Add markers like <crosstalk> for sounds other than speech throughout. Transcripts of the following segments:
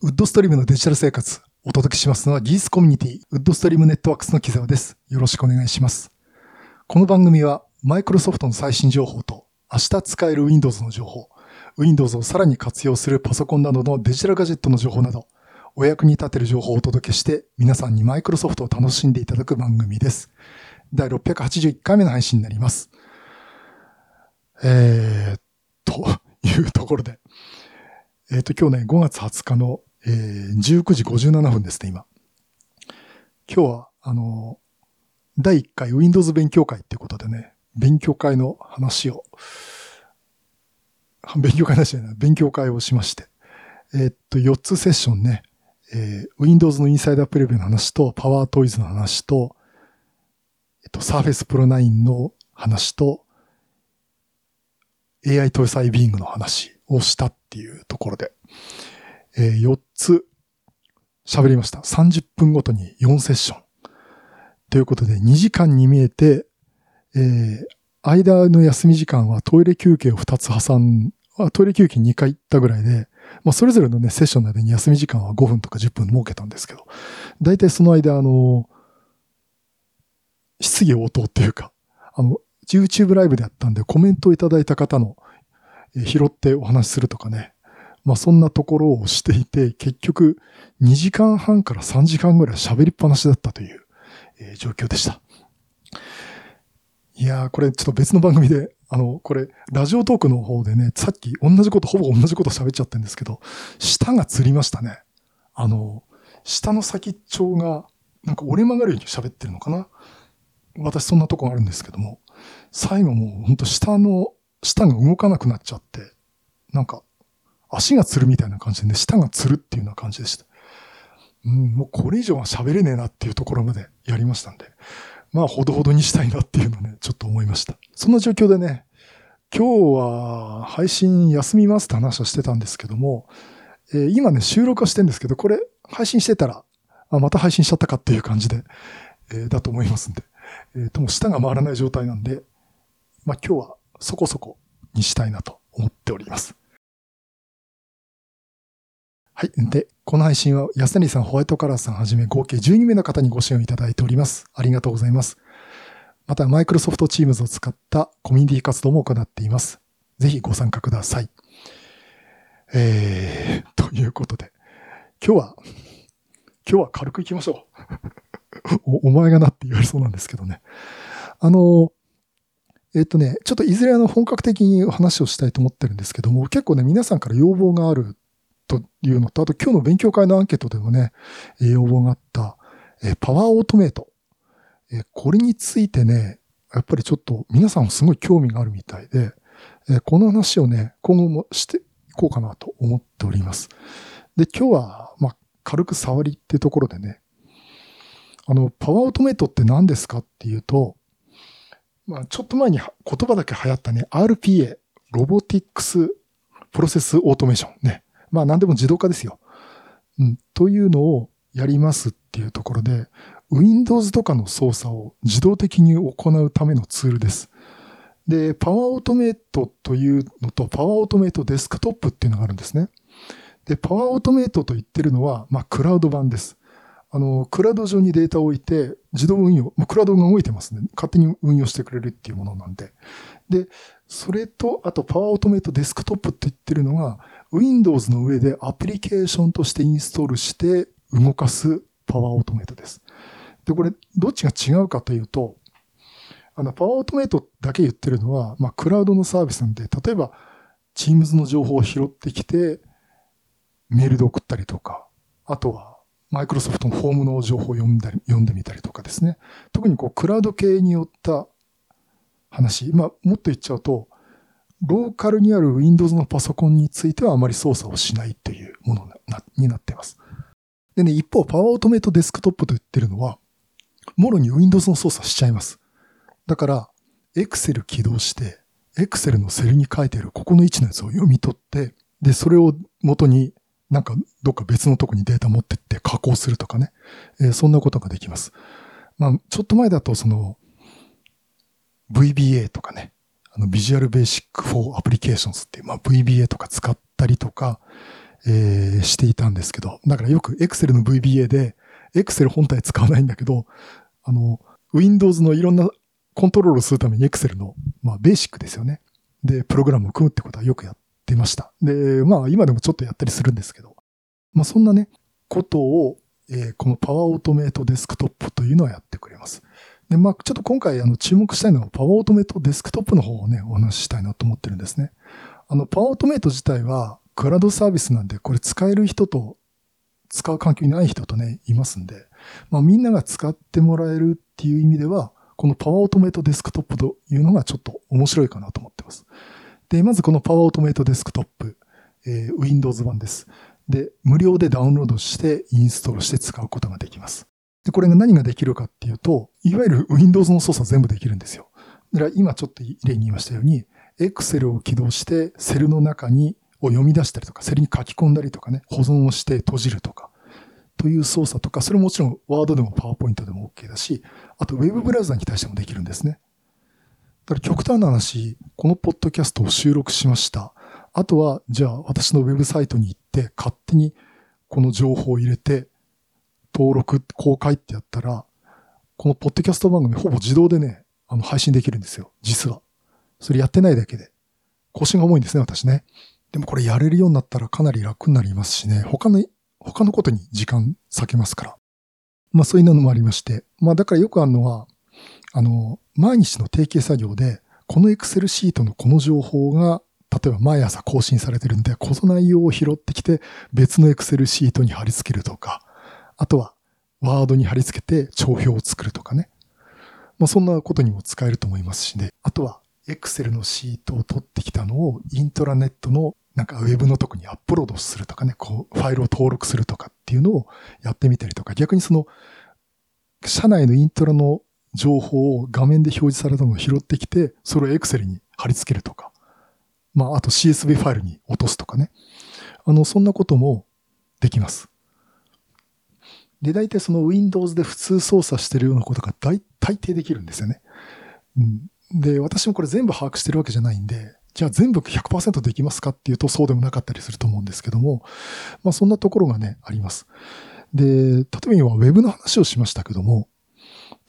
ウッドストリームのデジタル生活、お届けしますのは技術コミュニティ、ウッドストリームネットワークスの木沢です。よろしくお願いします。この番組は、マイクロソフトの最新情報と、明日使える Windows の情報、Windows をさらに活用するパソコンなどのデジタルガジェットの情報など、お役に立てる情報をお届けして、皆さんにマイクロソフトを楽しんでいただく番組です。第681回目の配信になります。えー、というところで、えっ、ー、と、今日ね、5月20日のえー、19時57分ですね、今。今日は、あの、第1回 Windows 勉強会っていうことでね、勉強会の話を、<laughs> 勉強会なしじゃない、勉強会をしまして、えー、っと、4つセッションね、えー、Windows のインサイダープレビューの話と、パワートイズの話と、えっと、Surface Pro 9の話と、AI 搭載ビーングの話をしたっていうところで、えー、4つ喋りました。30分ごとに4セッション。ということで、2時間に見えて、えー、間の休み時間はトイレ休憩を2つ挟ん、トイレ休憩2回行ったぐらいで、まあ、それぞれのね、セッションの間に休み時間は5分とか10分設けたんですけど、大体その間、あの、質疑応答っていうか、あの、YouTube ライブでやったんで、コメントをいただいた方の、え拾ってお話しするとかね、まあそんなところをしていて、結局2時間半から3時間ぐらい喋りっぱなしだったという、えー、状況でした。いやー、これちょっと別の番組で、あの、これ、ラジオトークの方でね、さっき同じこと、ほぼ同じこと喋っちゃってるんですけど、舌がつりましたね。あの、下の先っちょが、なんか折れ曲がるように喋ってるのかな？私そんなとこあるんですけども、最後もうほんと下の、舌が動かなくなっちゃって、なんか足がつるみたいな感じでね、舌がつるっていうような感じでした。うん、もうこれ以上は喋れねえなっていうところまでやりましたんで、まあほどほどにしたいなっていうのね、ちょっと思いました。そんな状況でね、今日は配信休みますって話をしてたんですけども、えー、今ね、収録はしてんですけど、これ配信してたら、あまた配信しちゃったかっていう感じで、えー、だと思いますんで、えー、とも舌が回らない状態なんで、まあ今日はそこそこにしたいなと思っております。はい。で、この配信は安谷さん、ホワイトカラーさんはじめ合計12名の方にご支援いただいております。ありがとうございます。また、マイクロソフトチームズを使ったコミュニティ活動も行っています。ぜひご参加ください。えー、<laughs> ということで、今日は、今日は軽く行きましょう <laughs> お。お前がなって言われそうなんですけどね。あの、えっとね、ちょっといずれあの本格的に話をしたいと思ってるんですけども、結構ね、皆さんから要望があるというのと、あと今日の勉強会のアンケートでもね、要望があった、えパワーオートメイト。えこれについてね、やっぱりちょっと皆さんもすごい興味があるみたいで、えこの話をね、今後もしていこうかなと思っております。で、今日は、まあ、軽く触りっていうところでね、あの、 Power Automate って何ですかっていうと、まあ、ちょっと前に言葉だけ流行ったね、RPA、 Robotics Process Automation ね。まあ何でも自動化ですよ。うん、というのをやりますっていうところで、Windows とかの操作を自動的に行うためのツールです。で、パワーオートメイトというのと、パワーオートメイトデスクトップっていうのがあるんですね。で、パワーオートメイトと言ってるのは、まあ、クラウド版です。あの、クラウド上にデータを置いて、自動運用、まあ、クラウドが動いてますね。勝手に運用してくれるっていうものなんで。で、それと、あと、パワーオートメイトデスクトップって言ってるのが、Windows の上でアプリケーションとしてインストールして動かすパワーオートメイトです。で、これ、どっちが違うかというと、あの、パワーオートメイトだけ言ってるのは、まあ、クラウドのサービスなんで、例えば、Teams の情報を拾ってきて、メールで送ったりとか、あとは、マイクロソフトのフォームの情報を読んだり、読んでみたりとかですね。特にこう、クラウド系によった話、まあ、もっと言っちゃうと、ローカルにある Windows のパソコンについてはあまり操作をしないというものになっています。でね、一方、 Power Automate Desktop と言ってるのは、もろに Windows の操作しちゃいます。だから、Excel 起動して、Excel のセルに書いてあるここの位置のやつを読み取って、で、それを元になんかどっか別のとこにデータ持ってって加工するとかね。えー、そんなことができます。まあ、ちょっと前だとその VBA とかね、あの、 Visual Basic for Applications っていう、まあ、VBA とか使ったりとか、えー、していたんですけど、だからよく Excel の VBA で、Excel 本体使わないんだけど、あの、Windows のいろんなコントロールをするために Excel の、まあ、ベーシックですよね。で、プログラムを組むってことはよくやってました。で、まあ、今でもちょっとやったりするんですけど、まあ、そんなね、ことを、えー、このパワーオートメイトデスクトップというのはやってくれます。で、まあ、ちょっと今回、あの、注目したいのは、パワーオートメイトデスクトップの方をね、お話ししたいなと思ってるんですね。あの、パワーオートメイト自体は、クラウドサービスなんで、これ使える人と、使う環境にない人とね、いますんで、まあ、みんなが使ってもらえるっていう意味では、このパワーオートメイトデスクトップというのがちょっと面白いかなと思ってます。で、まずこのパワーオートメイトデスクトップ、えー、Windows 版です。で、無料でダウンロードしてインストールして使うことができます。で、これが何ができるかっていうと、いわゆる Windows の操作全部できるんですよ。だから今ちょっと例に言いましたように、Excel を起動してセルの中にを読み出したりとか、セルに書き込んだりとかね、保存をして閉じるとか、という操作とか、それももちろん Word でも PowerPoint でも OK だし、あと Web ブラウザに対してもできるんですね。だから極端な話、このポッドキャストを収録しました。あとは、じゃあ私のウェブサイトに行って勝手にこの情報を入れて登録、公開ってやったら、このポッドキャスト番組ほぼ自動でね、あの配信できるんですよ。実は。それやってないだけで。更新が重いんですね、私ね。でもこれやれるようになったらかなり楽になりますしね。他の、他のことに時間割けますから。まあそういうのもありまして。まあだからよくあるのは、あの、毎日の定型作業で、この Excel シートのこの情報が例えば毎朝更新されてるんで、この内容を拾ってきて別の Excel シートに貼り付けるとか、あとはワードに貼り付けて帳票を作るとかね。まあそんなことにも使えると思いますしね。あとは Excel のシートを取ってきたのをイントラネットのなんかウェブのとこにアップロードするとかね、こうファイルを登録するとかっていうのをやってみたりとか、逆にその社内のイントラの情報を画面で表示されたのを拾ってきて、それを Excel に貼り付けるとか。まあ、あと CSV ファイルに落とすとかね。あの、そんなこともできます。で、大体その Windows で普通操作してるようなことが大大抵できるんですよね。うん、で、私もこれ全部把握してるわけじゃないんで、じゃあ全部100%できますかっていうとそうでもなかったりすると思うんですけども、まあそんなところがね、あります。で、例えば今 Web の話をしましたけども、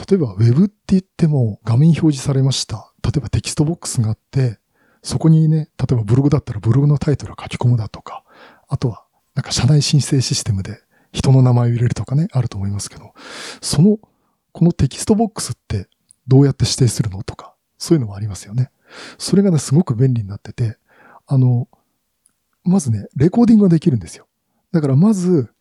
例えば Web って言っても画面表示されました。例えばテキストボックスがあって、そこにね、例えばブログだったらブログのタイトルを書き込むだとか、あとはなんか社内申請システムで人の名前を入れるとかね、あると思いますけど、その、このテキストボックスってどうやって指定するのとか、そういうのもありますよね。それがね、すごく便利になってて、あの、まずね、レコーディングができるんですよ。だからまず、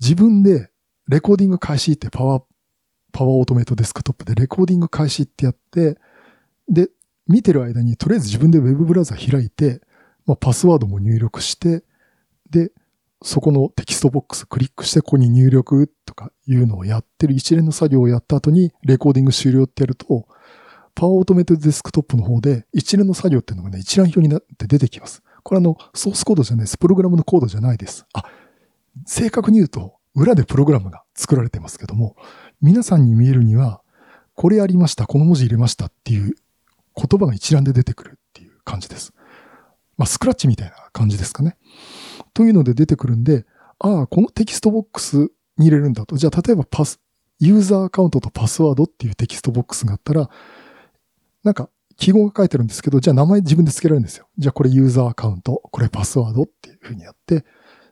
自分でレコーディング開始って Power、Power Automate Desktop でレコーディング開始ってやって、で、見てる間にとりあえず自分で Web ブラウザ開いて、まあ、パスワードも入力して、で、そこのテキストボックスクリックしてここに入力とかいうのをやってる一連の作業をやった後にレコーディング終了ってやると、パワーオートメイトデスクトップの方で一連の作業っていうのがね、一覧表になって出てきます。これあの、ソースコードじゃないです。プログラムのコードじゃないです。あ、正確に言うと、裏でプログラムが作られてますけども、皆さんに見えるには、これやりました、この文字入れましたっていう言葉が一覧で出てくるっていう感じです。まあ、スクラッチみたいな感じですかね。というので出てくるんで、ああ、このテキストボックスに入れるんだと。じゃあ、例えばパス、ユーザーアカウントとパスワードっていうテキストボックスがあったら、なんか記号が書いてるんですけど、じゃあ名前自分で付けられるんですよ。じゃあこれユーザーアカウント、これパスワードっていうふうにやって、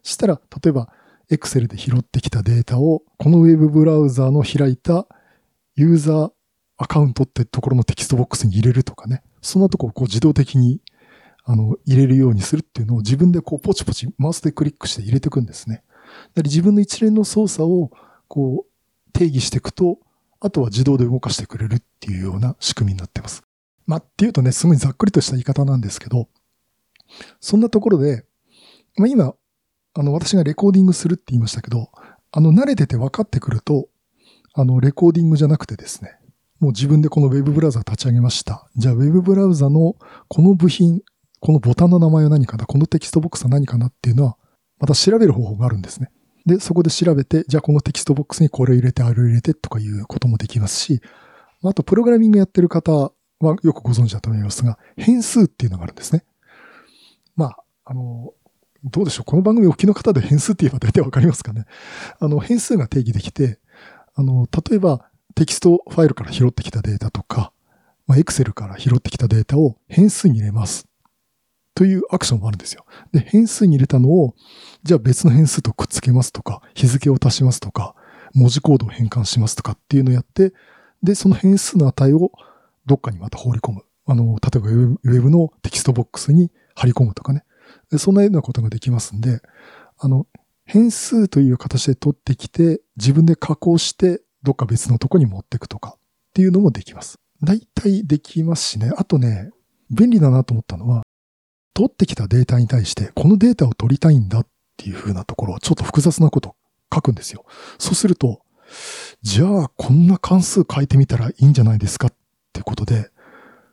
したら、例えば、Excel で拾ってきたデータを、このウェブブラウザーの開いたユーザーアカウントってところのテキストボックスに入れるとかね。そんなとこをこう自動的にあの入れるようにするっていうのを自分でこうポチポチマウスでクリックして入れていくんですね。自分の一連の操作をこう定義していくと、あとは自動で動かしてくれるっていうような仕組みになってます。まあ、っていうとね、すごいざっくりとした言い方なんですけど、そんなところで、まあ、今、あの、私がレコーディングするって言いましたけど、あの、慣れてて分かってくると、あの、レコーディングじゃなくてですね、もう自分でこの Web ブラウザ立ち上げました。じゃあ Web ブラウザのこの部品、このボタンの名前は何かなこのテキストボックスは何かなっていうのは、また調べる方法があるんですね。で、そこで調べて、じゃあこのテキストボックスにこれを入れて、あれを入れてとかいうこともできますし、あとプログラミングやってる方はよくご存知だと思いますが、変数っていうのがあるんですね。まあ、あの、どうでしょうこの番組お聞きの方で変数って言えば大体わかりますかねあの、変数が定義できて、あの、例えばテキストファイルから拾ってきたデータとか、まあ、Excel から拾ってきたデータを変数に入れます。というアクションもあるんですよ。で、変数に入れたのを、じゃあ別の変数とくっつけますとか、日付を足しますとか、文字コードを変換しますとかっていうのをやって、で、その変数の値をどっかにまた放り込む。あの、例えばウェブのテキストボックスに貼り込むとかね。そんなようなことができますんで、あの、変数という形で取ってきて、自分で加工して、どっか別のとこに持っていくとかっていうのもできます。大体できますしね。あとね、便利だなと思ったのは、取ってきたデータに対して、このデータを取りたいんだっていう風なところをちょっと複雑なこと書くんですよ。そうすると、じゃあこんな関数変えてみたらいいんじゃないですかってことで、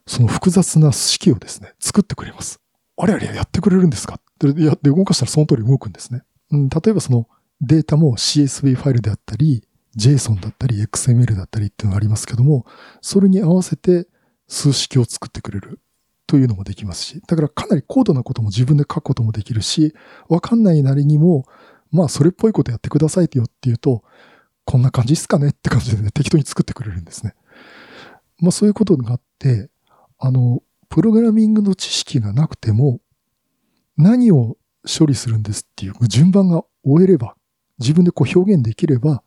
その複雑な式をですね、作ってくれます。あれあれやってくれるんですか？で、やって動かしたらその通り動くんですね。うん、例えばそのデータも CSV ファイルであったり、JSON だったり、XML だったりっていうのがありますけども、それに合わせて数式を作ってくれるというのもできますし、だからかなり高度なことも自分で書くこともできるし、わかんないなりにも、まあそれっぽいことやってくださいよっていうと、こんな感じっすかねって感じでね、適当に作ってくれるんですね。まあそういうことがあって、あの、プログラミングの知識がなくても、何を処理するんですっていう順番が終えれば、自分でこう表現できれば、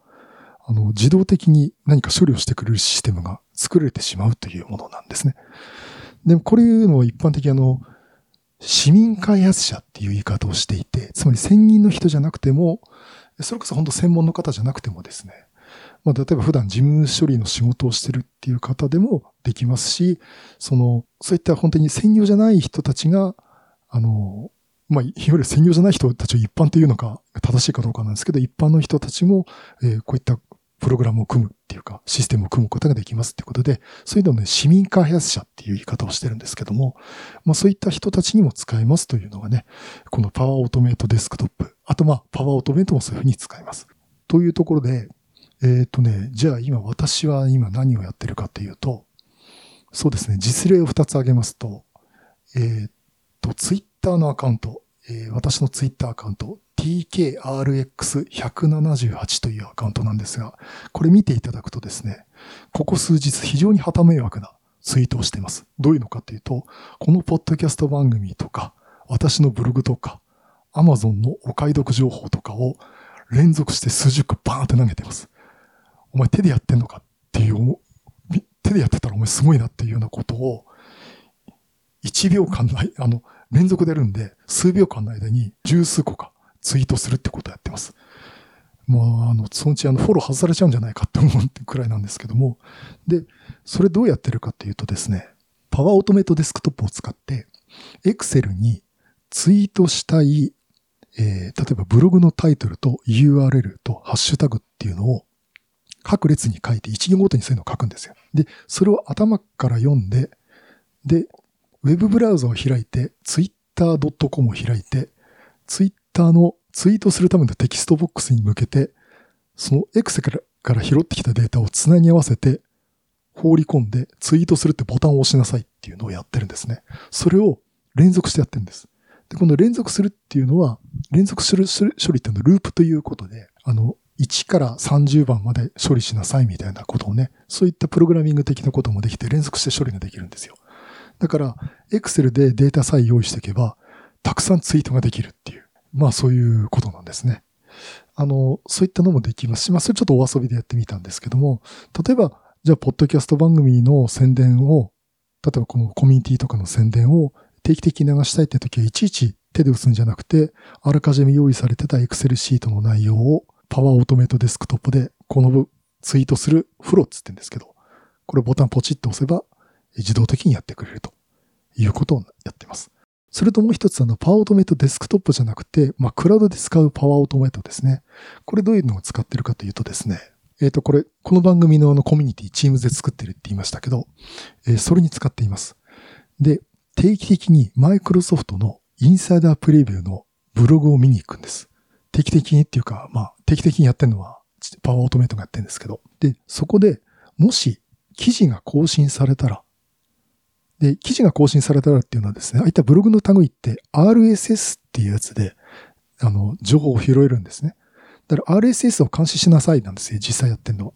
あの、自動的に何か処理をしてくれるシステムが作れてしまうというものなんですね。でも、これいうのを一般的あの、市民開発者っていう言い方をしていて、つまり専任の人じゃなくても、それこそ本当専門の方じゃなくてもですね、まあ、例えば普段事務処理の仕事をしてるっていう方でもできますし、その、そういった本当に専業じゃない人たちが、あの、まあ、いわゆる専業じゃない人たちを一般というのか正しいかどうかなんですけど、一般の人たちも、えー、こういったプログラムを組むっていうか、システムを組むことができますってことで、そういうのをね、市民開発者っていう言い方をしてるんですけども、まあそういった人たちにも使えますというのがね、このパワーオートメイトデスクトップ。あとまあ、パワーオートメイトもそういうふうに使えます。というところで、えっ、ー、とね、じゃあ今私は今何をやってるかっていうと、そうですね、実例を2つ挙げますと、えっ、ー、と、ツイッターのアカウント、えー、私のツイッターアカウント、TKRX178 というアカウントなんですが、これ見ていただくとですね、ここ数日非常に旗迷惑なツイートをしています。どういうのかというと、このポッドキャスト番組とか、私のブログとか、Amazon のお買い得情報とかを連続して数十個バーンって投げてます。お前手でやってんのかっていう、手でやってたらお前すごいなっていうようなことを、1秒間内、あの、連続でやるんで、数秒間の間に十数個かツイートするってことをやってます。もう、あの、そのうちあの、フォロー外されちゃうんじゃないかって思うくらいなんですけども。で、それどうやってるかっていうとですね、パワーオートメイトデスクトップを使って、Excel にツイートしたい、えー、例えばブログのタイトルと URL とハッシュタグっていうのを各列に書いて一行ごとにそういうのを書くんですよ。で、それを頭から読んで、で、ウェブブラウザを開いて、twitter.com を開いて、ツイッ Twitter のツイートするためのテキストボックスに向けて、その X から拾ってきたデータをつなぎ合わせて、放り込んでツイートするってボタンを押しなさいっていうのをやってるんですね。それを連続してやってるんです。で、この連続するっていうのは、連続する処理っていうのはループということで、あの、1から30番まで処理しなさいみたいなことをね、そういったプログラミング的なこともできて連続して処理ができるんですよ。だから、Excel でデータさえ用意していけば、たくさんツイートができるっていう。まあそういうことなんですね。あの、そういったのもできますし、まあそれちょっとお遊びでやってみたんですけども、例えば、じゃあ、ポッドキャスト番組の宣伝を、例えばこのコミュニティとかの宣伝を定期的に流したいって時は、いちいち手で打つんじゃなくて、あらかじめ用意されてた Excel シートの内容をパワーオートメイトデスクトップで、このツイートするフローっつってんですけど、これボタンポチッと押せば、自動的にやってくれるということをやってます。それともう一つ、あの、パワーオートメイトデスクトップじゃなくて、まあ、クラウドで使うパワーオートメイトですね。これどういうのを使ってるかというとですね、えっ、ー、と、これ、この番組のあのコミュニティ、チームで作ってるって言いましたけど、えー、それに使っています。で、定期的にマイクロソフトのインサイダープレビューのブログを見に行くんです。定期的にっていうか、まあ、定期的にやってるのは、パワーオートメイトがやってるんですけど。で、そこで、もし、記事が更新されたら、で、記事が更新されたらっていうのはですね、ああいったブログの類って RSS っていうやつで、あの、情報を拾えるんですね。だから RSS を監視しなさいなんですよ、実際やってんのは。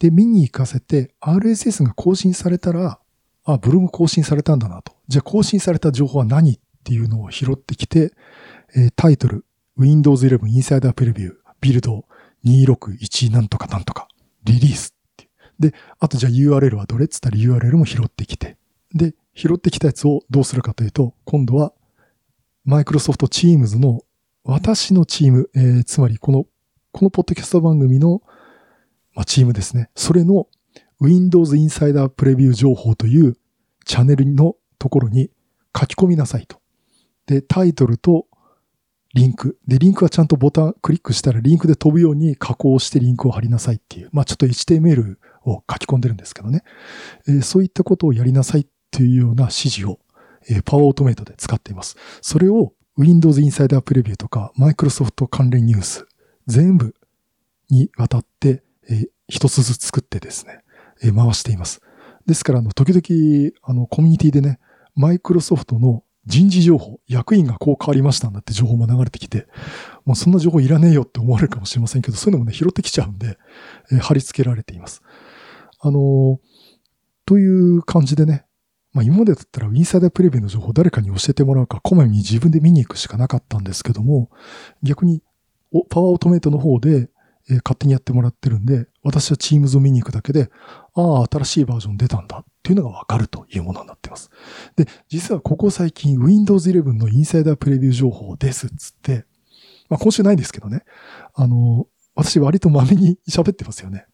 で、見に行かせて、RSS が更新されたら、あ、ブログ更新されたんだなと。じゃあ更新された情報は何っていうのを拾ってきて、えー、タイトル、Windows 11 Insider Preview、ビルド261なんとかなんとか、リリースってで、あとじゃあ URL はどれっつったら URL も拾ってきて。で、拾ってきたやつをどうするかというと、今度は、マイクロソフト Teams の私のチーム、えー、つまりこの、このポッドキャスト番組の、まあ、チームですね。それの Windows Insider Preview 情報というチャンネルのところに書き込みなさいと。で、タイトルとリンク。で、リンクはちゃんとボタンクリックしたらリンクで飛ぶように加工してリンクを貼りなさいっていう、まあちょっと HTML を書き込んでるんですけどね。えー、そういったことをやりなさいていうような指示を、えー、パワーオートメイトで使っています。それを Windows Insider Preview とか Microsoft 関連ニュース全部にわたって、えー、一つずつ作ってですね、えー、回しています。ですから、あの、時々、あの、コミュニティでね、マイクロソフトの人事情報、役員がこう変わりましたんだって情報も流れてきて、もうそんな情報いらねえよって思われるかもしれませんけど、そういうのもね、拾ってきちゃうんで、えー、貼り付けられています。あのー、という感じでね、まあ今までだったらインサイダープレビューの情報を誰かに教えてもらうか、こまめに自分で見に行くしかなかったんですけども、逆にパワーオートメイトの方で、えー、勝手にやってもらってるんで、私は Teams を見に行くだけで、ああ、新しいバージョン出たんだっていうのがわかるというものになってます。で、実はここ最近 Windows 11のインサイダープレビュー情報ですっつって、まあ今週ないんですけどね、あの、私割とまめに喋ってますよね。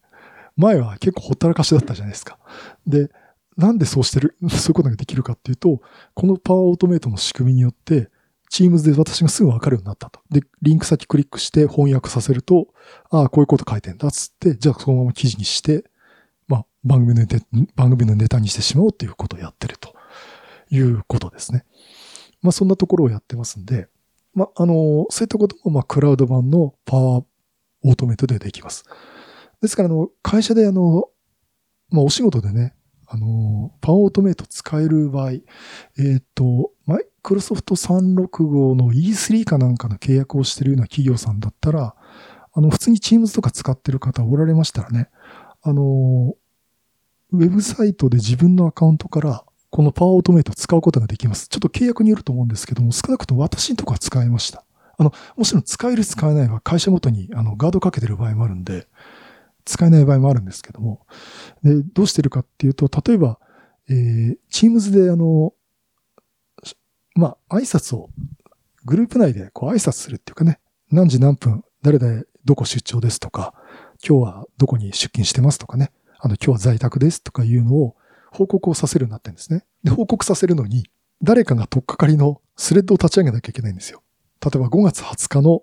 前は結構ほったらかしだったじゃないですか。で、なんでそうしてる、<laughs> そういうことができるかっていうと、このパワーオートメイトの仕組みによって、Teams で私がすぐわかるようになったと。で、リンク先クリックして翻訳させると、ああ、こういうこと書いてんだっつって、じゃあそのまま記事にして、まあ、番組のネタ、番組のネタにしてしまおうっていうことをやってるということですね。まあ、そんなところをやってますんで、まあ、あの、そういったことも、まあ、クラウド版のパワーオートメイトでできます。ですから、あの、会社であの、まあ、お仕事でね、あの、パワーオートメイト使える場合、えっ、ー、と、マイクロソフト365の E3 かなんかの契約をしてるような企業さんだったら、あの、普通に Teams とか使ってる方おられましたらね、あの、ウェブサイトで自分のアカウントからこのパワーオートメイトを使うことができます。ちょっと契約によると思うんですけども、少なくとも私のとこは使えました。あの、もちろん使える使えないは会社ごとにあのガードかけてる場合もあるんで、使えない場合もあるんですけども、で、どうしてるかっていうと、例えば、えー、Teams であの、まあ、挨拶を、グループ内でこう挨拶するっていうかね、何時何分、誰々どこ出張ですとか、今日はどこに出勤してますとかね、あの、今日は在宅ですとかいうのを報告をさせるようになってるんですね。で、報告させるのに、誰かが取っかかりのスレッドを立ち上げなきゃいけないんですよ。例えば5月20日の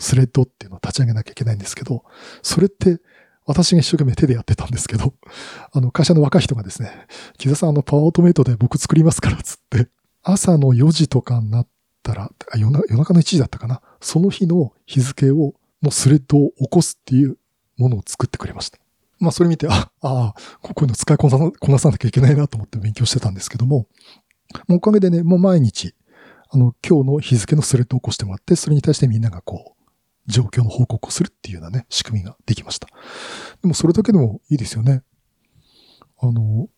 スレッドっていうのを立ち上げなきゃいけないんですけど、それって私が一生懸命手でやってたんですけど、<laughs> あの、会社の若い人がですね、木田さん、あの、パワーオートメイトで僕作りますから、つって、朝の4時とかになったら、夜中の1時だったかな、その日の日付を、のスレッドを起こすっていうものを作ってくれました。まあ、それ見て、あ、ああ、こういうの使いこなさなきゃいけないなと思って勉強してたんですけども、もうおかげでね、もう毎日、あの、今日の日付のスレッドを起こしてもらって、それに対してみんながこう、状況の報告をするっていうようなね、仕組みができました。でもそれだけでもいいですよね。あの、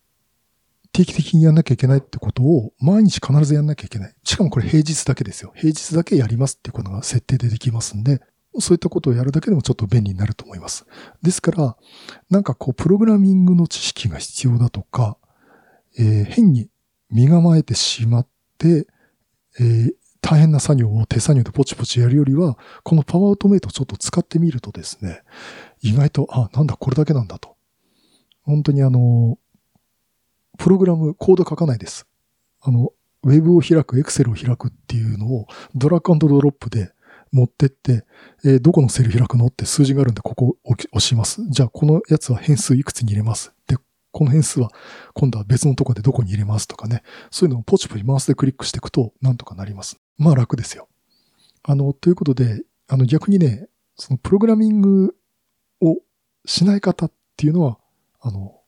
定期的にやんなきゃいけないってことを毎日必ずやんなきゃいけない。しかもこれ平日だけですよ。平日だけやりますっていうことが設定でできますんで、そういったことをやるだけでもちょっと便利になると思います。ですから、なんかこう、プログラミングの知識が必要だとか、えー、変に身構えてしまって、えー、大変な作業を手作業でポチポチやるよりは、このパワーオートメイトをちょっと使ってみるとですね、意外と、あ、なんだ、これだけなんだと。本当にあの、プログラム、コード書かないです。あの、ウェブを開く、エクセルを開くっていうのをドラッグドロップで持ってって、えー、どこのセル開くのって数字があるんで、ここを押します。じゃあ、このやつは変数いくつに入れます。で、この変数は今度は別のとこでどこに入れますとかね。そういうのをポチポチマウスでクリックしていくとなんとかなります。まあ楽ですよ。あの、ということで、あの逆にね、そのプログラミングをしない方っていうのは、あの、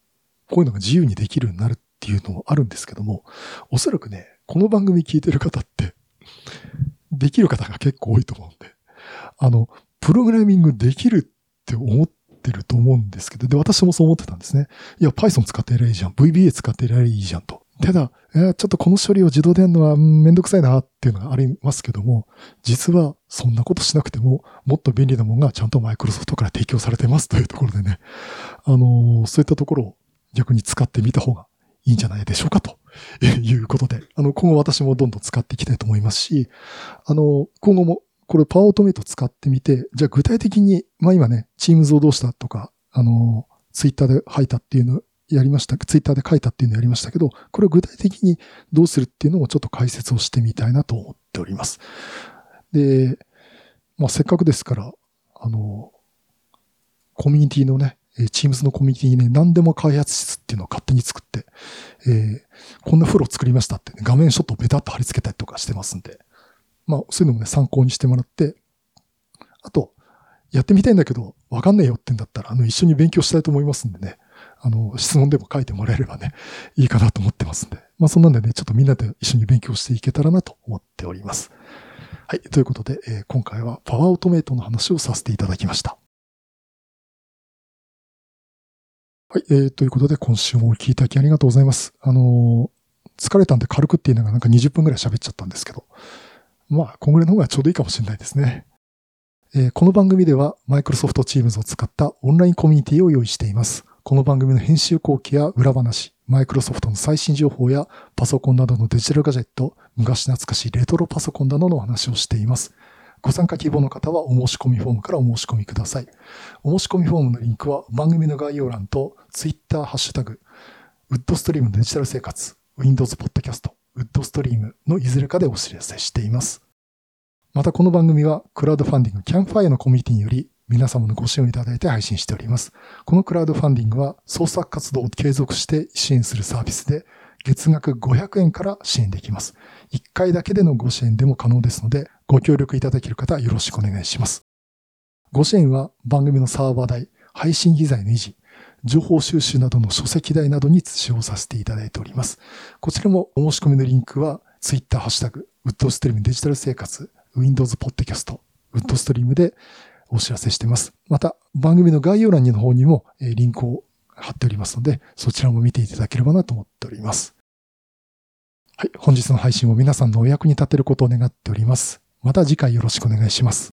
こういうのが自由にできるようになるっていうのもあるんですけども、おそらくね、この番組聞いてる方って、できる方が結構多いと思うんで、あの、プログラミングできるって思っててると思うんですけど、で、私もそう思ってたんですね。いや、Python 使ってやればいいじゃん。VBA 使ってやればいいじゃんと。ただ、ちょっとこの処理を自動でやるのはめんどくさいなっていうのがありますけども、実はそんなことしなくても、もっと便利なものがちゃんとマイクロソフトから提供されてますというところでね、あの、そういったところを逆に使ってみた方がいいんじゃないでしょうかと <laughs> いうことで、あの、今後私もどんどん使っていきたいと思いますし、あの、今後もこれパワーオートメイト使ってみて、じゃあ具体的に、まあ今ね、チームズをどうしたとか、あの、ツイッターで吐いたっていうのやりました、ツイッターで書いたっていうのやりましたけど、これを具体的にどうするっていうのをちょっと解説をしてみたいなと思っております。で、まあせっかくですから、あの、コミュニティのね、チームズのコミュニティにね、何でも開発室っていうのを勝手に作って、えー、こんなフロー作りましたって、ね、画面ショットをベタっと貼り付けたりとかしてますんで、まあそういうのもね、参考にしてもらって、あと、やってみたいんだけど、わかんねえよってんだったら、あの、一緒に勉強したいと思いますんでね、あの、質問でも書いてもらえればね、<laughs> いいかなと思ってますんで。まあそんなんでね、ちょっとみんなで一緒に勉強していけたらなと思っております。はい。ということで、えー、今回はパワーオートメイトの話をさせていただきました。はい。えー、ということで、今週もお聞いただきありがとうございます。あのー、疲れたんで軽くって言いうのがなんか20分くらい喋っちゃったんですけど、まあ、こんぐらいの方がちょうどいいかもしれないですね。えー、この番組では、マイクロソフト Teams を使ったオンラインコミュニティを用意しています。この番組の編集後期や裏話、マイクロソフトの最新情報やパソコンなどのデジタルガジェット、昔懐かしいレトロパソコンなどのお話をしています。ご参加希望の方はお申し込みフォームからお申し込みください。お申し込みフォームのリンクは番組の概要欄と Twitter ハッシュタグ、ウッドストリームデジタル生活、Windows Podcast、ウッドストリームのいずれかでお知らせしています。またこの番組はクラウドファンディングキャンファイアのコミュニティにより皆様のご支援をいただいて配信しております。このクラウドファンディングは創作活動を継続して支援するサービスで、月額500円から支援できます。1回だけでのご支援でも可能ですので、ご協力いただける方よろしくお願いします。ご支援は番組のサーバー代、配信機材の維持、情報収集などの書籍代などに使用させていただいております。こちらもお申し込みのリンクは Twitter ハッシュタグ、ウッドストリームデジタル生活、Windows ポッドキャスト、ウッドストリームでお知らせしています。また、番組の概要欄の方にもリンクを貼っておりますので、そちらも見ていただければなと思っております。はい。本日の配信も皆さんのお役に立てることを願っております。また次回よろしくお願いします。